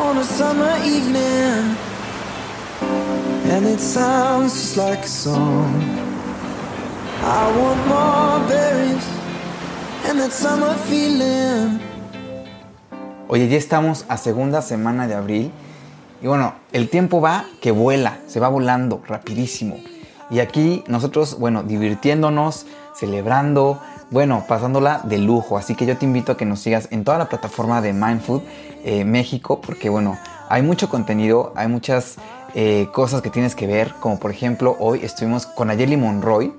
On a summer evening, and it sounds just like a song. I want more berries and. Oye, ya estamos a segunda semana de abril y bueno, el tiempo va que vuela, se va volando rapidísimo. Y aquí nosotros, bueno, divirtiéndonos, celebrando, bueno, pasándola de lujo. Así que yo te invito a que nos sigas en toda la plataforma de Mindfood eh, México, porque bueno, hay mucho contenido, hay muchas eh, cosas que tienes que ver, como por ejemplo hoy estuvimos con Ayeli Monroy,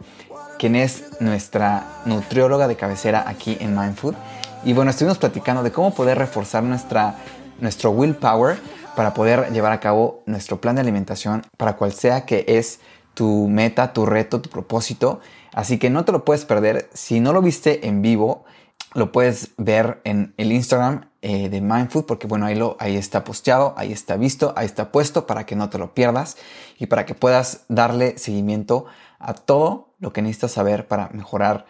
quien es nuestra nutrióloga de cabecera aquí en Mindfood. Y bueno, estuvimos platicando de cómo poder reforzar nuestra, nuestro willpower para poder llevar a cabo nuestro plan de alimentación para cual sea que es tu meta, tu reto, tu propósito. Así que no te lo puedes perder. Si no lo viste en vivo, lo puedes ver en el Instagram eh, de Mindfood porque bueno, ahí, lo, ahí está posteado, ahí está visto, ahí está puesto para que no te lo pierdas y para que puedas darle seguimiento a todo lo que necesitas saber para mejorar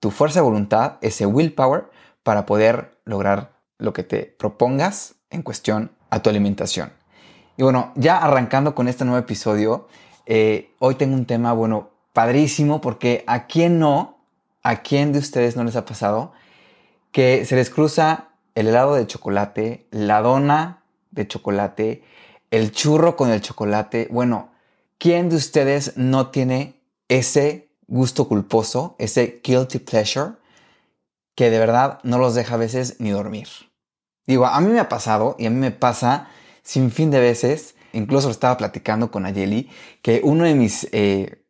tu fuerza de voluntad, ese willpower, para poder lograr lo que te propongas en cuestión a tu alimentación. Y bueno, ya arrancando con este nuevo episodio, eh, hoy tengo un tema, bueno, padrísimo, porque a quién no, a quién de ustedes no les ha pasado que se les cruza el helado de chocolate, la dona de chocolate, el churro con el chocolate. Bueno, ¿quién de ustedes no tiene ese gusto culposo, ese guilty pleasure, que de verdad no los deja a veces ni dormir? Digo, a mí me ha pasado y a mí me pasa sin fin de veces, incluso estaba platicando con Ayeli, que uno de mis eh,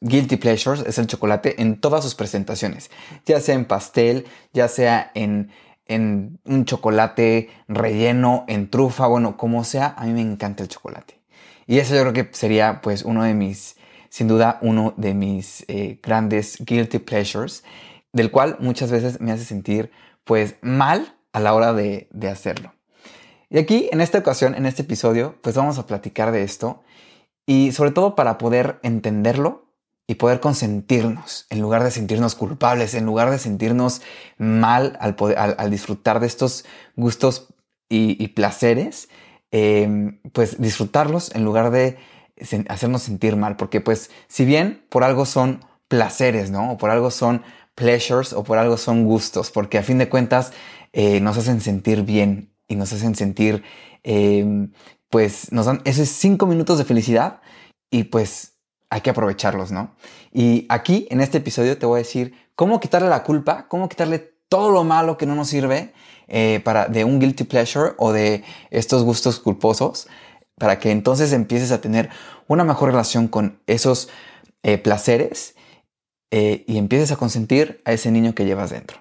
guilty pleasures es el chocolate en todas sus presentaciones, ya sea en pastel, ya sea en, en un chocolate relleno, en trufa, bueno, como sea, a mí me encanta el chocolate. Y eso yo creo que sería pues uno de mis, sin duda, uno de mis eh, grandes guilty pleasures, del cual muchas veces me hace sentir pues mal a la hora de, de hacerlo. Y aquí, en esta ocasión, en este episodio, pues vamos a platicar de esto y sobre todo para poder entenderlo y poder consentirnos en lugar de sentirnos culpables, en lugar de sentirnos mal al, al, disfrutar de estos gustos y, placeres, eh, pues disfrutarlos en lugar de hacernos sentir mal, porque pues si bien por algo son placeres, ¿no? O por algo son pleasures o por algo son gustos, porque a fin de cuentas eh, nos hacen sentir bien y nos hacen sentir, eh, pues nos dan esos cinco minutos de felicidad y pues hay que aprovecharlos, ¿no? Y aquí, en este episodio, te voy a decir cómo quitarle la culpa, cómo quitarle todo lo malo que no nos sirve eh, para, de un guilty pleasure o de estos gustos culposos, para que entonces empieces a tener una mejor relación con esos eh, placeres eh, y empieces a consentir a ese niño que llevas dentro.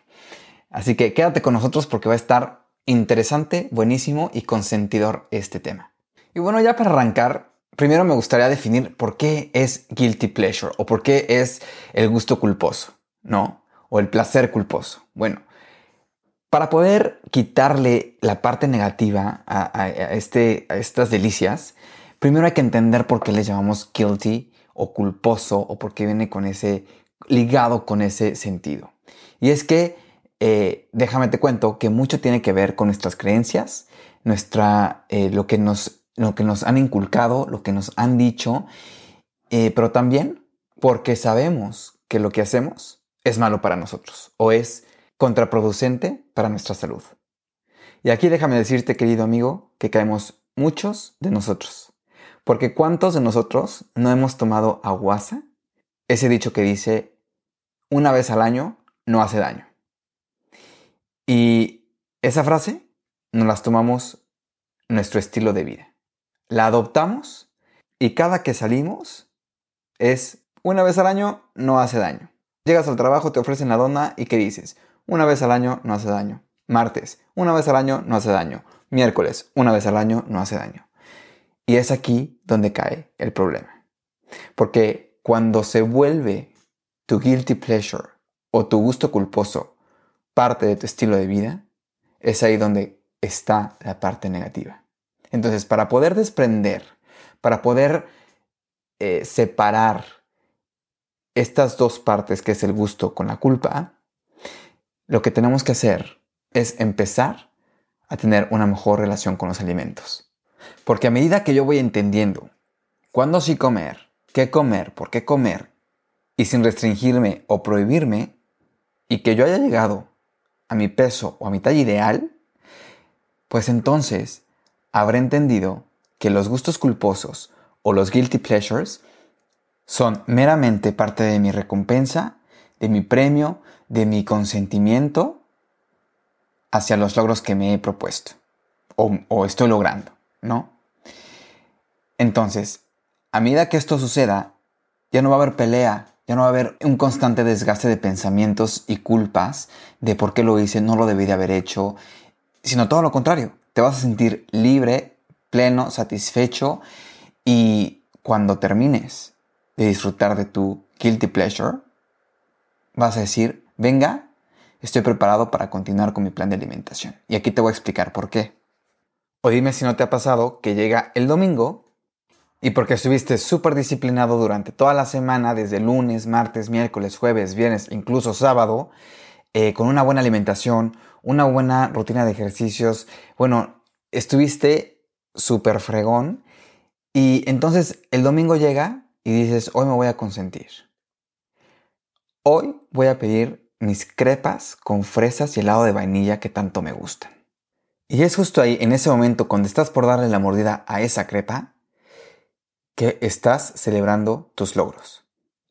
Así que quédate con nosotros porque va a estar interesante, buenísimo y consentidor este tema. Y bueno, ya para arrancar, primero me gustaría definir por qué es guilty pleasure o por qué es el gusto culposo, ¿no? O el placer culposo. Bueno, para poder quitarle la parte negativa a, este, a estas delicias, primero hay que entender por qué le llamamos guilty o culposo o por qué viene con ese ligado con ese sentido. Y es que, eh, déjame te cuento que mucho tiene que ver con nuestras creencias, nuestra, eh, lo que nos lo que nos han inculcado, lo que nos han dicho, eh, pero también porque sabemos que lo que hacemos es malo para nosotros o es contraproducente para nuestra salud. Y aquí déjame decirte, querido amigo, que caemos muchos de nosotros. Porque ¿cuántos de nosotros no hemos tomado aguasa? Ese dicho que dice, una vez al año no hace daño. Y esa frase nos las tomamos nuestro estilo de vida la adoptamos y cada que salimos es una vez al año, no hace daño. Llegas al trabajo, te ofrecen la dona y ¿qué dices? Una vez al año no hace daño. Martes, una vez al año no hace daño. Miércoles, una vez al año no hace daño. Y es aquí donde cae el problema. Porque cuando se vuelve tu guilty pleasure o tu gusto culposo parte de tu estilo de vida, es ahí donde está la parte negativa. Entonces, para poder desprender, para poder eh, separar estas dos partes, que es el gusto con la culpa, lo que tenemos que hacer es empezar a tener una mejor relación con los alimentos. Porque a medida que yo voy entendiendo cuándo sí comer, qué comer, por qué comer, y sin restringirme o prohibirme, y que yo haya llegado a mi peso o a mi talla ideal, pues entonces habré entendido que los gustos culposos o los guilty pleasures son meramente parte de mi recompensa, de mi premio, de mi consentimiento hacia los logros que me he propuesto o, estoy logrando, ¿no? Entonces, a medida que esto suceda, ya no va a haber pelea, ya no va a haber un constante desgaste de pensamientos y culpas de por qué lo hice, no lo debí de haber hecho, sino todo lo contrario. Te vas a sentir libre, pleno, satisfecho y cuando termines de disfrutar de tu guilty pleasure, vas a decir, venga, estoy preparado para continuar con mi plan de alimentación. Y aquí te voy a explicar por qué. O dime si no te ha pasado que llega el domingo y porque estuviste súper disciplinado durante toda la semana, desde lunes, martes, miércoles, jueves, viernes, incluso sábado, eh, con una buena alimentación, una buena rutina de ejercicios, bueno, estuviste súper fregón y entonces el domingo llega y dices, hoy me voy a consentir. Hoy voy a pedir mis crepas con fresas y helado de vainilla que tanto me gustan. Y es justo ahí, en ese momento, cuando estás por darle la mordida a esa crepa, que estás celebrando tus logros.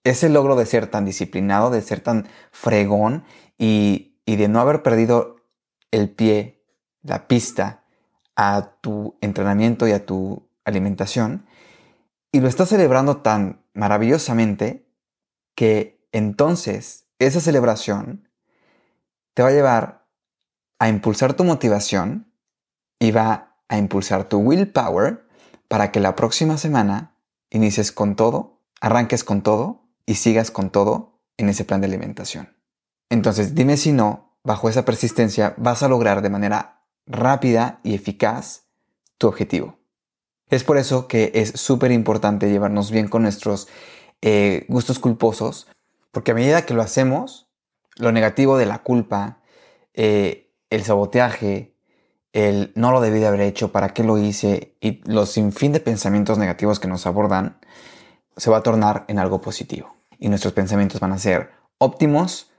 Ese logro de ser tan disciplinado, de ser tan fregón y, y de no haber perdido el pie, la pista a tu entrenamiento y a tu alimentación, y lo estás celebrando tan maravillosamente que entonces esa celebración te va a llevar a impulsar tu motivación y va a impulsar tu willpower para que la próxima semana inicies con todo, arranques con todo y sigas con todo en ese plan de alimentación. Entonces, dime si no, bajo esa persistencia vas a lograr de manera rápida y eficaz tu objetivo. Es por eso que es súper importante llevarnos bien con nuestros eh, gustos culposos, porque a medida que lo hacemos, lo negativo de la culpa, eh, el saboteaje, el no lo debí de haber hecho, para qué lo hice y los sinfín de pensamientos negativos que nos abordan, se va a tornar en algo positivo. Y nuestros pensamientos van a ser óptimos,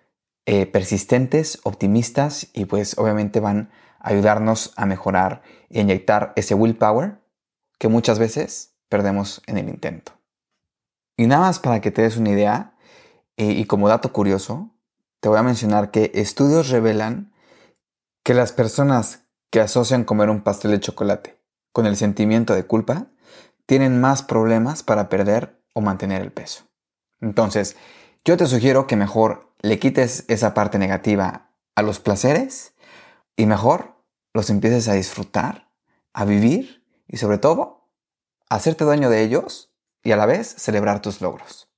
eh, persistentes, optimistas y pues obviamente van a ayudarnos a mejorar y inyectar ese willpower que muchas veces perdemos en el intento. Y nada más para que te des una idea, eh, y como dato curioso, te voy a mencionar que estudios revelan que las personas que asocian comer un pastel de chocolate con el sentimiento de culpa tienen más problemas para perder o mantener el peso. Entonces, yo te sugiero que mejor le quites esa parte negativa a los placeres y mejor los empieces a disfrutar, a vivir y sobre todo, hacerte dueño de ellos y a la vez celebrar tus logros.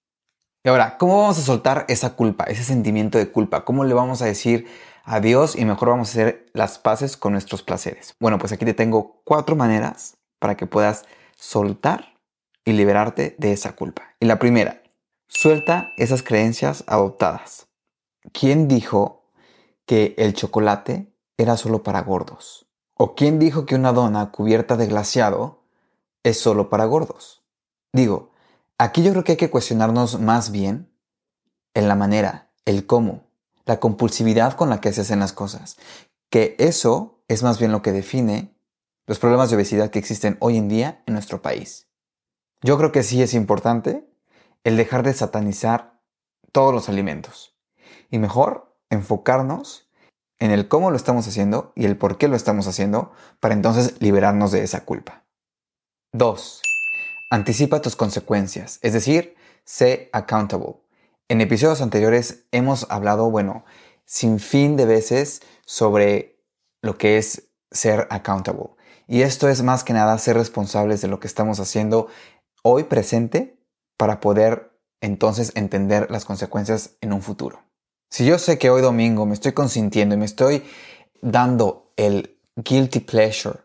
Y ahora, ¿cómo vamos a soltar esa culpa, ese sentimiento de culpa? ¿Cómo le vamos a decir adiós y mejor vamos a hacer las paces con nuestros placeres? Bueno, pues aquí te tengo cuatro maneras para que puedas soltar y liberarte de esa culpa. Y la primera, suelta esas creencias adoptadas. ¿Quién dijo que el chocolate era solo para gordos? ¿O quién dijo que una dona cubierta de glaciado es solo para gordos? Digo, aquí yo creo que hay que cuestionarnos más bien en la manera, el cómo, la compulsividad con la que se hacen las cosas. Que eso es más bien lo que define los problemas de obesidad que existen hoy en día en nuestro país. Yo creo que sí es importante el dejar de satanizar todos los alimentos y mejor enfocarnos en el cómo lo estamos haciendo y el por qué lo estamos haciendo para entonces liberarnos de esa culpa. 2. Anticipa tus consecuencias, es decir, sé accountable. En episodios anteriores hemos hablado, bueno, sin fin de veces sobre lo que es ser accountable. Y esto es más que nada ser responsables de lo que estamos haciendo hoy presente para poder entonces entender las consecuencias en un futuro. Si yo sé que hoy domingo me estoy consintiendo y me estoy dando el guilty pleasure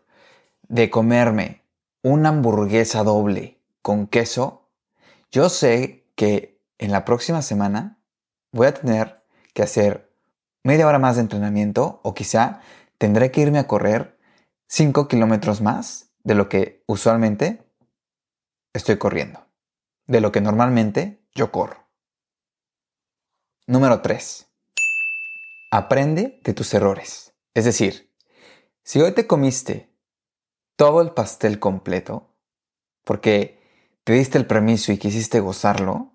de comerme una hamburguesa doble con queso, yo sé que en la próxima semana voy a tener que hacer media hora más de entrenamiento o quizá tendré que irme a correr 5 kilómetros más de lo que usualmente estoy corriendo, de lo que normalmente yo corro. Número 3. Aprende de tus errores. Es decir, si hoy te comiste todo el pastel completo, porque te diste el permiso y quisiste gozarlo,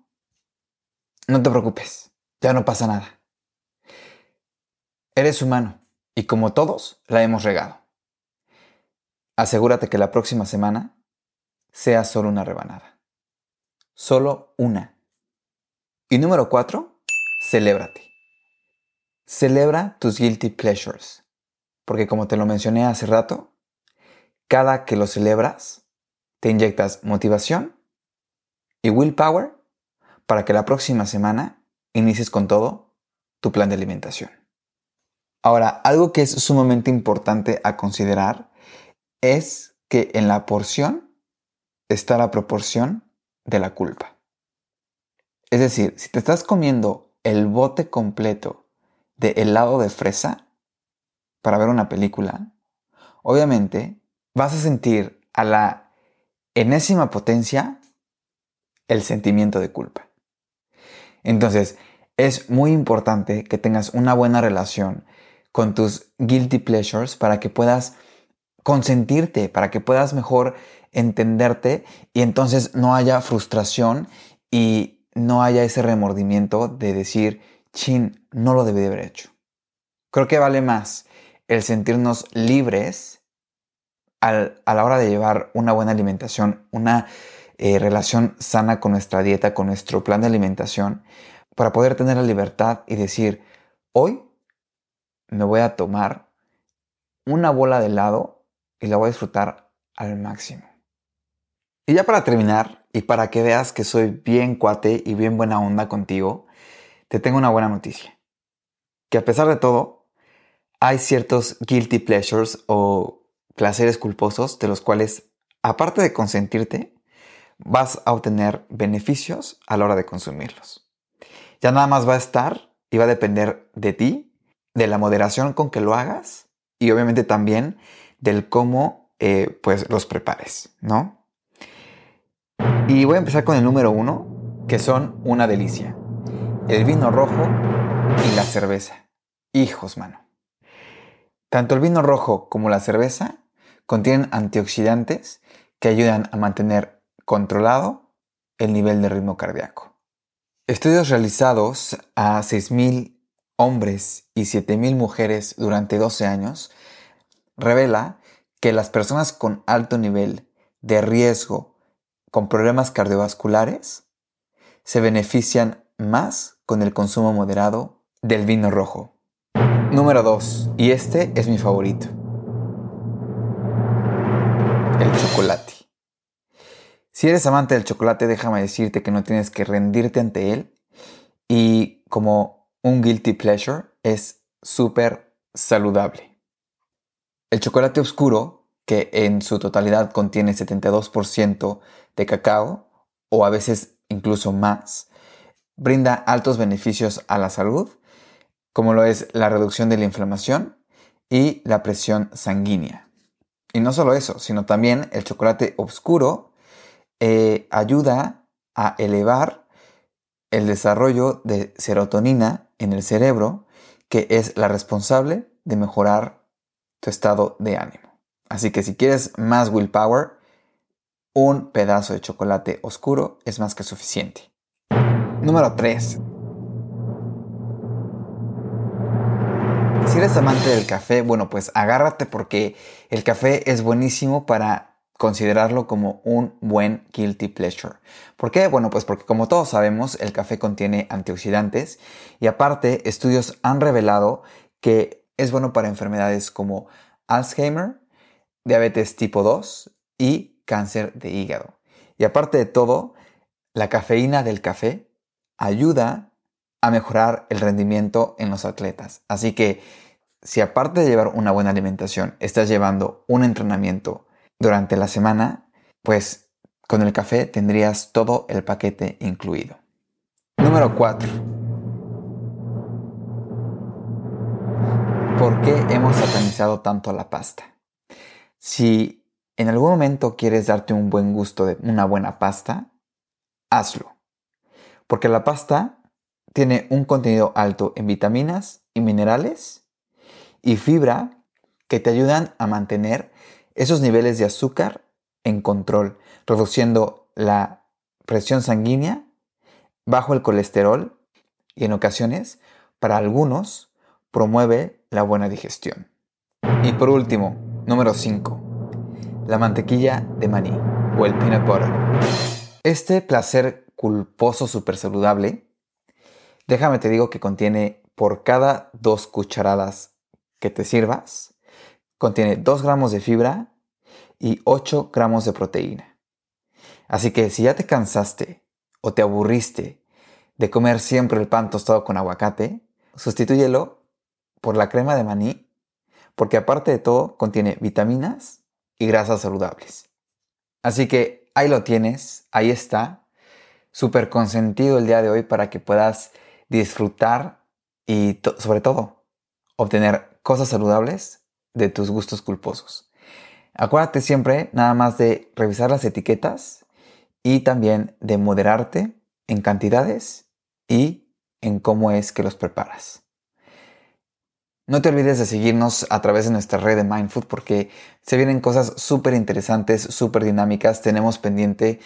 no te preocupes, ya no pasa nada. Eres humano y como todos la hemos regado. Asegúrate que la próxima semana sea solo una rebanada. Solo una. Y número cuatro, celébrate. Celebra tus guilty pleasures. Porque como te lo mencioné hace rato, cada que lo celebras, te inyectas motivación y willpower para que la próxima semana inicies con todo tu plan de alimentación. Ahora, algo que es sumamente importante a considerar es que en la porción está la proporción de la culpa. Es decir, si te estás comiendo el bote completo de helado de fresa para ver una película, obviamente vas a sentir a la enésima potencia el sentimiento de culpa. Entonces, es muy importante que tengas una buena relación con tus guilty pleasures para que puedas consentirte, para que puedas mejor entenderte y entonces no haya frustración y no haya ese remordimiento de decir, chin, no lo debí de haber hecho. Creo que vale más el sentirnos libres a la hora de llevar una buena alimentación, una eh, relación sana con nuestra dieta, con nuestro plan de alimentación, para poder tener la libertad y decir, hoy me voy a tomar una bola de helado y la voy a disfrutar al máximo. Y ya para terminar, y para que veas que soy bien cuate y bien buena onda contigo, te tengo una buena noticia. Que a pesar de todo, hay ciertos guilty pleasures o placeres culposos de los cuales, aparte de consentirte, vas a obtener beneficios a la hora de consumirlos. Ya nada más va a estar y va a depender de ti, de la moderación con que lo hagas y obviamente también del cómo eh, pues los prepares, ¿no? Y voy a empezar con el número uno, que son una delicia. El vino rojo y la cerveza. Hijos, mano. Tanto el vino rojo como la cerveza contienen antioxidantes que ayudan a mantener controlado el nivel de ritmo cardíaco. Estudios realizados a 6.000 hombres y 7.000 mujeres durante 12 años revela que las personas con alto nivel de riesgo con problemas cardiovasculares se benefician más con el consumo moderado del vino rojo. Número 2. Y este es mi favorito. El chocolate. Si eres amante del chocolate, déjame decirte que no tienes que rendirte ante él. Y como un guilty pleasure, es súper saludable. El chocolate oscuro, que en su totalidad contiene 72% de cacao, o a veces incluso más, brinda altos beneficios a la salud, como lo es la reducción de la inflamación y la presión sanguínea. Y no solo eso, sino también el chocolate oscuro eh, ayuda a elevar el desarrollo de serotonina en el cerebro, que es la responsable de mejorar tu estado de ánimo. Así que si quieres más willpower, un pedazo de chocolate oscuro es más que suficiente. Número 3. Si eres amante del café, bueno, pues agárrate porque el café es buenísimo para considerarlo como un buen guilty pleasure. ¿Por qué? Bueno, pues porque como todos sabemos, el café contiene antioxidantes y aparte estudios han revelado que es bueno para enfermedades como Alzheimer, diabetes tipo 2 y cáncer de hígado. Y aparte de todo, la cafeína del café ayuda a mejorar el rendimiento en los atletas. Así que si aparte de llevar una buena alimentación, estás llevando un entrenamiento durante la semana, pues con el café tendrías todo el paquete incluido. Número 4. ¿Por qué hemos satanizado tanto la pasta? Si en algún momento quieres darte un buen gusto de una buena pasta, hazlo. Porque la pasta tiene un contenido alto en vitaminas y minerales y fibra que te ayudan a mantener esos niveles de azúcar en control, reduciendo la presión sanguínea, bajo el colesterol y en ocasiones, para algunos, promueve la buena digestión. Y por último, número 5, la mantequilla de maní o el peanut butter. Este placer culposo super saludable, déjame te digo que contiene por cada dos cucharadas que te sirvas, contiene 2 gramos de fibra y 8 gramos de proteína. Así que si ya te cansaste o te aburriste de comer siempre el pan tostado con aguacate, sustitúyelo por la crema de maní, porque aparte de todo contiene vitaminas y grasas saludables. Así que ahí lo tienes, ahí está, súper consentido el día de hoy para que puedas disfrutar y sobre todo obtener cosas saludables de tus gustos culposos. Acuérdate siempre nada más de revisar las etiquetas y también de moderarte en cantidades y en cómo es que los preparas. No te olvides de seguirnos a través de nuestra red de Mindfood porque se vienen cosas súper interesantes, súper dinámicas. Tenemos pendiente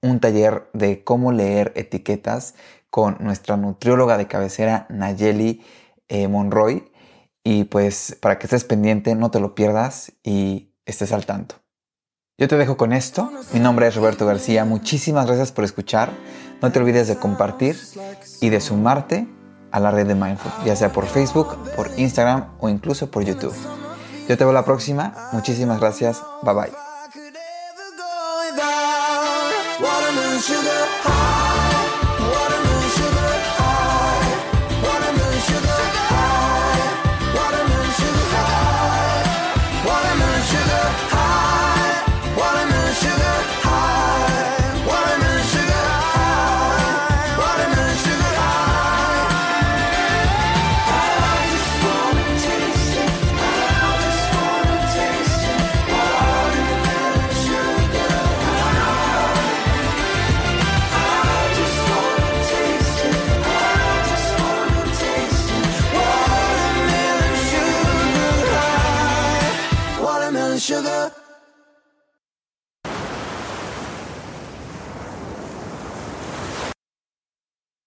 un taller de cómo leer etiquetas con nuestra nutrióloga de cabecera Nayeli eh, Monroy y pues para que estés pendiente, no te lo pierdas y estés al tanto. Yo te dejo con esto. Mi nombre es Roberto García. Muchísimas gracias por escuchar. No te olvides de compartir y de sumarte a la red de Mindful, ya sea por Facebook, por Instagram o incluso por YouTube. Yo te veo la próxima. Muchísimas gracias. Bye bye.